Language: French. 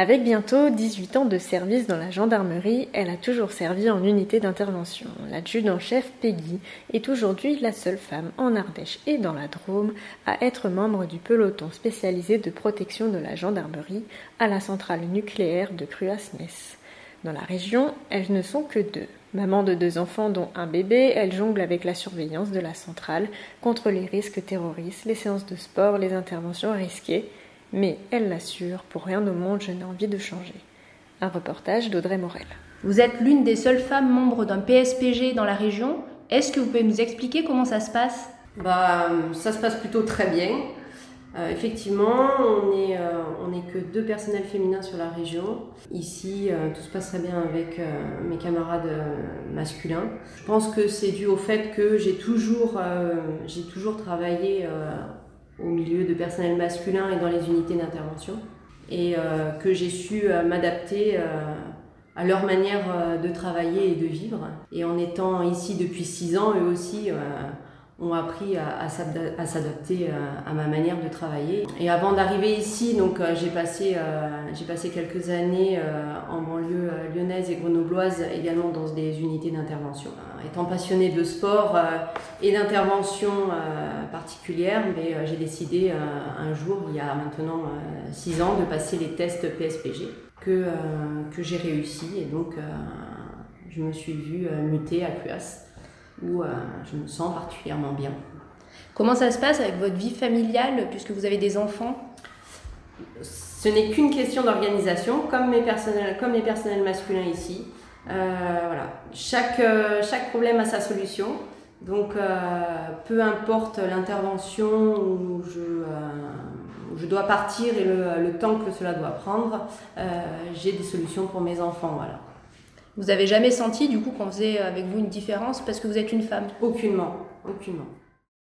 Avec bientôt 18 ans de service dans la gendarmerie, elle a toujours servi en unité d'intervention. L'adjudant-chef Peggy est aujourd'hui la seule femme en Ardèche et dans la Drôme à être membre du peloton spécialisé de protection de la gendarmerie à la centrale nucléaire de Cruasnes. Dans la région, elles ne sont que deux. Maman de deux enfants dont un bébé, elle jongle avec la surveillance de la centrale contre les risques terroristes, les séances de sport, les interventions risquées mais elle l'assure, pour rien au monde je n'ai envie de changer. Un reportage d'Audrey Morel. Vous êtes l'une des seules femmes membres d'un PSPG dans la région. Est-ce que vous pouvez nous expliquer comment ça se passe? Bah, Ça se passe plutôt très bien. Euh, effectivement, on n'est euh, on est que deux personnels féminins sur la région. Ici, euh, tout se passe très bien avec mes camarades masculins. Je pense que c'est dû au fait que j'ai toujours, j'ai toujours travaillé au milieu de personnel masculin et dans les unités d'intervention. Et euh, que j'ai su euh, m'adapter euh, à leur manière de travailler et de vivre. Et en étant ici depuis six ans, eux aussi ont appris à, à s'adapter à, ma manière de travailler. Et avant d'arriver ici, j'ai passé, j'ai passé quelques années en banlieue également dans des unités d'intervention. Étant passionnée de sport et d'intervention particulière, mais j'ai décidé un jour, il y a maintenant six ans, de passer les tests PSPG que, que j'ai réussi. Et donc, je me suis vue mutée à Cuas où euh, je me sens particulièrement bien. Comment ça se passe avec votre vie familiale puisque vous avez des enfants? Ce n'est qu'une question d'organisation, comme, mes personnels, comme les personnels masculins ici. Euh, voilà. chaque, euh, chaque problème a sa solution. Donc, peu importe l'intervention où je, je, dois partir et le, le, temps que cela doit prendre, j'ai des solutions pour mes enfants. Voilà. Vous avez jamais senti du coup qu'on faisait avec vous une différence parce que vous êtes une femme? Aucunement, aucunement.